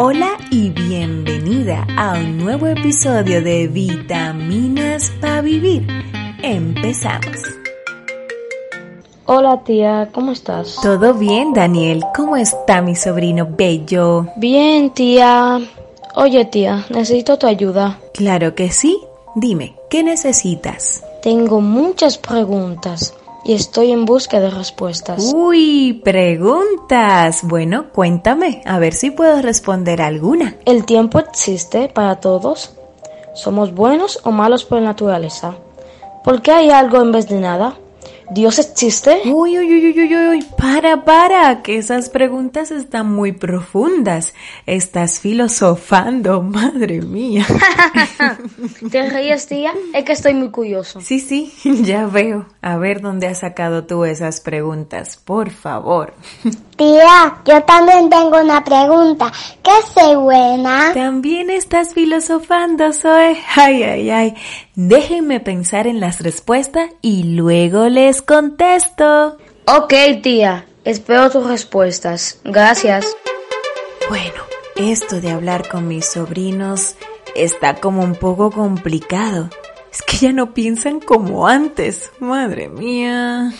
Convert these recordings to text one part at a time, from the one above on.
Hola y bienvenida a un nuevo episodio de Vitaminas para Vivir. Empezamos. Hola tía, ¿cómo estás? Todo bien, Daniel. ¿Cómo está mi sobrino bello? Bien, tía. Oye, tía, necesito tu ayuda. Claro que sí. Dime, ¿qué necesitas? Tengo muchas preguntas y estoy en busca de respuestas. Uy, preguntas. Bueno, cuéntame, a ver si puedo responder alguna. ¿El tiempo existe para todos? ¿Somos buenos o malos por naturaleza? ¿Por qué hay algo en vez de nada? ¿Dios existe? Uy, uy, uy, uy, uy, uy, para, para, que esas preguntas están muy profundas. Estás filosofando, madre mía. ¿Te ríes, tía? Es que estoy muy curioso. Sí, sí, ya veo. A ver dónde has sacado tú esas preguntas, por favor. Tía, yo también tengo una pregunta. ¿Qué se buena? También estás filosofando, Zoe. Ay, ay, ay. Déjenme pensar en las respuestas y luego les contesto. Ok, tía. Espero tus respuestas. Gracias. Bueno, esto de hablar con mis sobrinos está como un poco complicado. Es que ya no piensan como antes. Madre mía.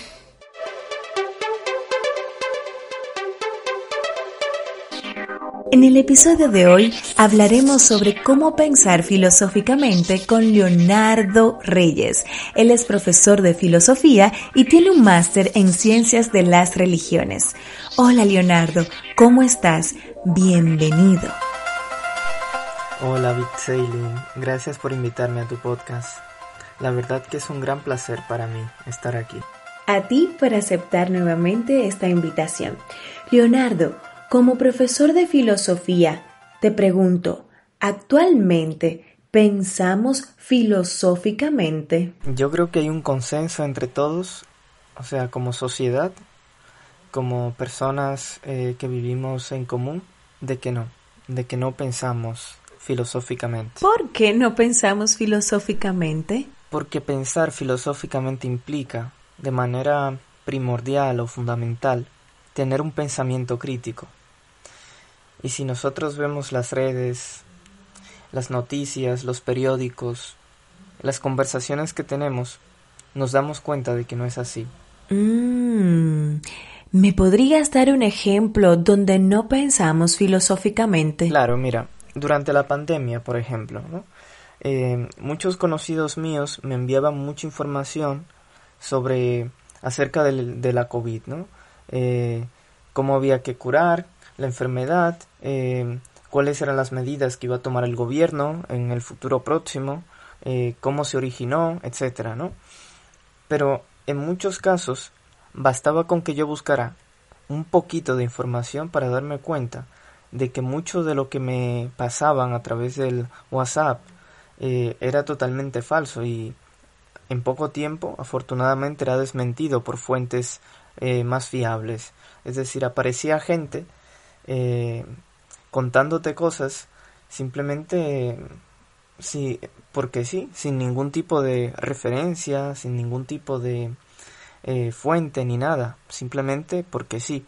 En el episodio de hoy hablaremos sobre cómo pensar filosóficamente con Leonardo Reyes. Él es profesor de filosofía y tiene un máster en ciencias de las religiones. Hola Leonardo, ¿cómo estás? Bienvenido. Hola Big Sailing, gracias por invitarme a tu podcast. La verdad que es un gran placer para mí estar aquí. A ti por aceptar nuevamente esta invitación. Leonardo, como profesor de filosofía, te pregunto, ¿actualmente pensamos filosóficamente? Yo creo que hay un consenso entre todos, o sea, como sociedad, como personas eh, que vivimos en común, de que no, de que no pensamos filosóficamente. ¿Por qué no pensamos filosóficamente? Porque pensar filosóficamente implica, de manera primordial o fundamental, tener un pensamiento crítico. Y si nosotros vemos las redes, las noticias, los periódicos, las conversaciones que tenemos, nos damos cuenta de que no es así. Mm, ¿Me podrías dar un ejemplo donde no pensamos filosóficamente? Claro, mira, durante la pandemia, por ejemplo, ¿no? Eh, muchos conocidos míos me enviaban mucha información sobre acerca de, la COVID, ¿no? Eh, cómo había que curar, la enfermedad, eh, cuáles eran las medidas que iba a tomar el gobierno en el futuro próximo, eh, cómo se originó, etcétera, ¿no? Pero en muchos casos bastaba con que yo buscara un poquito de información para darme cuenta de que mucho de lo que me pasaban a través del WhatsApp eh, era totalmente falso y en poco tiempo afortunadamente era desmentido por fuentes más fiables. Es decir, aparecía gente eh, contándote cosas simplemente sí, porque sí, sin ningún tipo de referencia, sin ningún tipo de eh, fuente ni nada, simplemente porque sí.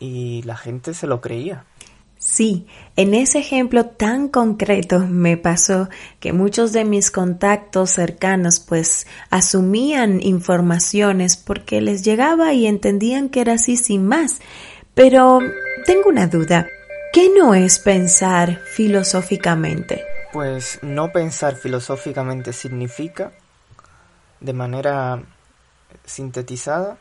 Y la gente se lo creía. Sí, en ese ejemplo tan concreto me pasó que muchos de mis contactos cercanos pues asumían informaciones porque les llegaba y entendían que era así sin más. Pero tengo una duda. ¿Qué no es pensar filosóficamente? Pues no pensar filosóficamente significa, de manera sintetizada,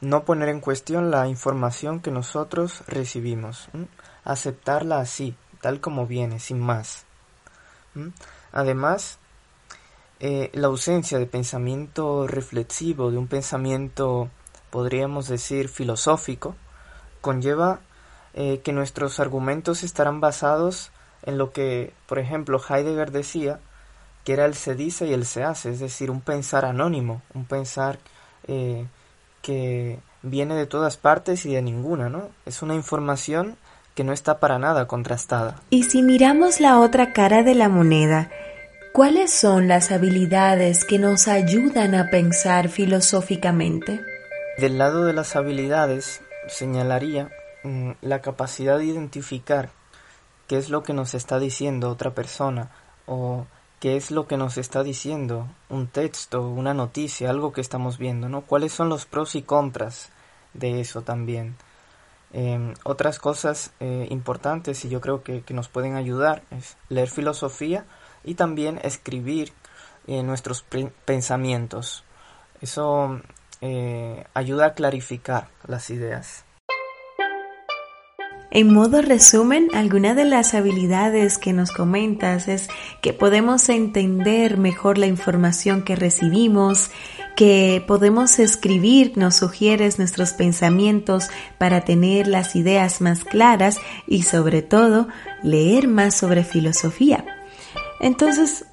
no poner en cuestión la información que nosotros recibimos, aceptarla así, tal como viene, sin más. Además, eh, la ausencia de pensamiento reflexivo, de un pensamiento, podríamos decir, filosófico, conlleva eh, que nuestros argumentos estarán basados en lo que, por ejemplo, Heidegger decía que era el se dice y el se hace, es decir, un pensar anónimo, un pensar eh, que viene de todas partes y de ninguna, ¿no? Es una información que no está para nada contrastada. Y si miramos la otra cara de la moneda, ¿cuáles son las habilidades que nos ayudan a pensar filosóficamente? Del lado de las habilidades, señalaría mm, la capacidad de identificar qué es lo que nos está diciendo otra persona o qué es lo que nos está diciendo un texto, una noticia, algo que estamos viendo, ¿no? ¿Cuáles son los pros y contras de eso también? Em, otras cosas eh, importantes y yo creo que, nos pueden ayudar es leer filosofía y también escribir eh, nuestros pensamientos. Eso eh, ayuda a clarificar las ideas. En modo resumen, alguna de las habilidades que nos comentas es que podemos entender mejor la información que recibimos, que podemos escribir, nos sugieres nuestros pensamientos para tener las ideas más claras y sobre todo leer más sobre filosofía. Entonces,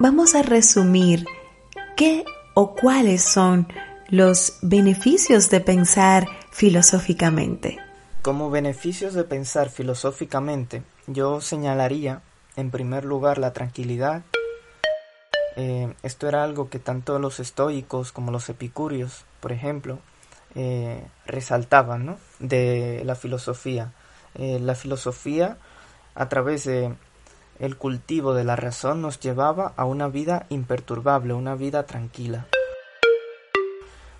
vamos a resumir qué o cuáles son los beneficios de pensar filosóficamente. Como beneficios de pensar filosóficamente, yo señalaría en primer lugar la tranquilidad. Eh, esto era algo que tanto los estoicos como los epicúreos, por ejemplo, eh, resaltaban ¿no? de la filosofía. Eh, la filosofía, a través de el cultivo de la razón, nos llevaba a una vida imperturbable, una vida tranquila.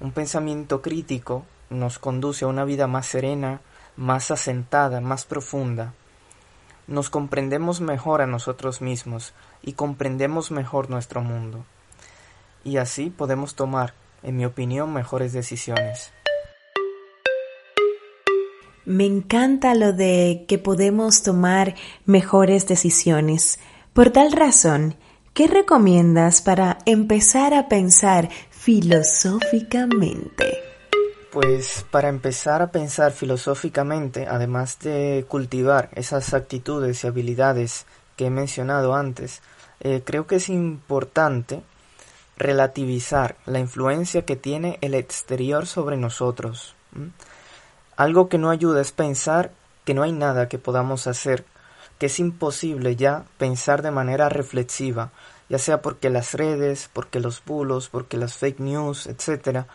Un pensamiento crítico nos conduce a una vida más serena, más asentada, más profunda. Nos comprendemos mejor a nosotros mismos y comprendemos mejor nuestro mundo. Y así podemos tomar, en mi opinión, mejores decisiones. Me encanta lo de que podemos tomar mejores decisiones. Por tal razón, ¿qué recomiendas para empezar a pensar filosóficamente? Pues para empezar a pensar filosóficamente, además de cultivar esas actitudes y habilidades que he mencionado antes, eh, creo que es importante relativizar la influencia que tiene el exterior sobre nosotros. Algo que no ayuda es pensar que no hay nada que podamos hacer, que es imposible ya pensar de manera reflexiva, ya sea porque las redes, porque los bulos, porque las fake news, etcétera,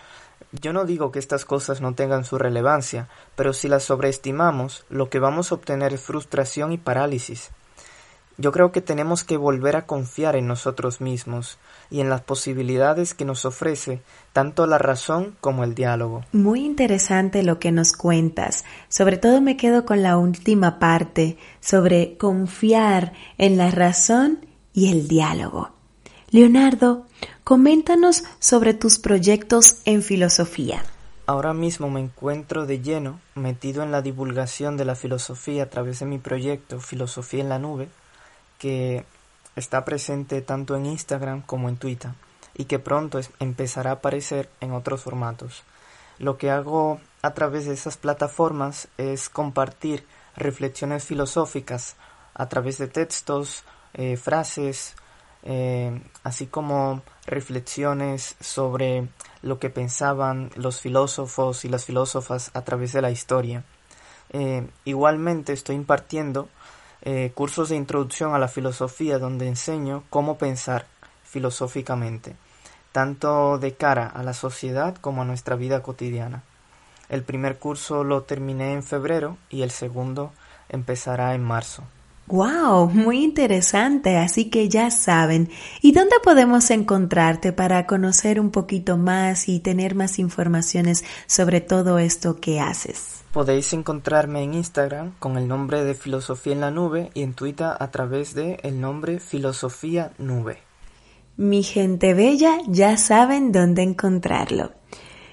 yo no digo que estas cosas no tengan su relevancia, pero si las sobreestimamos, lo que vamos a obtener es frustración y parálisis. Yo creo que tenemos que volver a confiar en nosotros mismos y en las posibilidades que nos ofrece tanto la razón como el diálogo. Muy interesante lo que nos cuentas. Sobre todo me quedo con la última parte sobre confiar en la razón y el diálogo. Leonardo, Coméntanos sobre tus proyectos en filosofía. Ahora mismo me encuentro de lleno metido en la divulgación de la filosofía a través de mi proyecto Filosofía en la Nube, que está presente tanto en Instagram como en Twitter y que pronto empezará a aparecer en otros formatos. Lo que hago a través de esas plataformas es compartir reflexiones filosóficas a través de textos, eh, frases, eh, así como reflexiones sobre lo que pensaban los filósofos y las filósofas a través de la historia. Eh, igualmente estoy impartiendo cursos de introducción a la filosofía donde enseño cómo pensar filosóficamente, tanto de cara a la sociedad como a nuestra vida cotidiana. El primer curso lo terminé en febrero y el segundo empezará en marzo. Wow, muy interesante, así que ya saben. ¿Y dónde podemos encontrarte para conocer un poquito más y tener más informaciones sobre todo esto que haces? Podéis encontrarme en Instagram con el nombre de Filosofía en la Nube y en Twitter a través de el nombre Filosofía Nube. Mi gente bella ya saben dónde encontrarlo.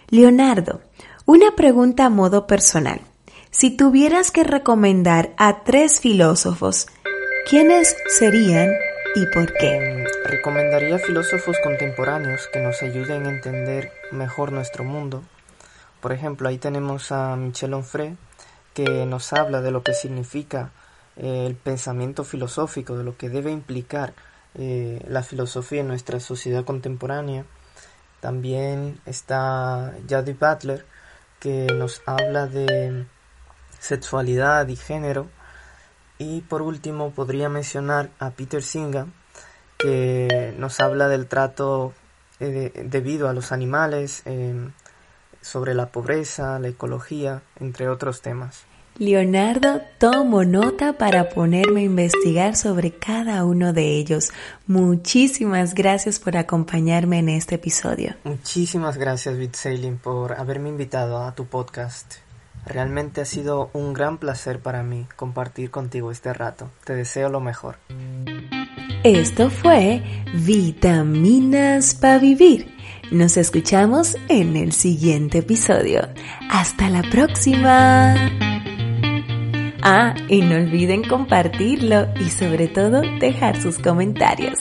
Leonardo, una pregunta a modo personal. Si tuvieras que recomendar a tres filósofos, ¿quiénes serían y por qué? Recomendaría filósofos contemporáneos que nos ayuden a entender mejor nuestro mundo. Por ejemplo, ahí tenemos a Michel Onfray, que nos habla de lo que significa eh, el pensamiento filosófico, de lo que debe implicar eh, la filosofía en nuestra sociedad contemporánea. También está Jody Butler, que nos habla de sexualidad y género. Y por último podría mencionar a Peter Singa, que nos habla del trato eh, debido a los animales, sobre la pobreza, la ecología, entre otros temas. Leonardo, tomo nota para ponerme a investigar sobre cada uno de ellos. Muchísimas gracias por acompañarme en este episodio. Muchísimas gracias, Sailing, por haberme invitado a tu podcast. Realmente ha sido un gran placer para mí compartir contigo este rato. Te deseo lo mejor. Esto fue Vitaminas para Vivir. Nos escuchamos en el siguiente episodio. Hasta la próxima. Ah, y no olviden compartirlo y sobre todo dejar sus comentarios.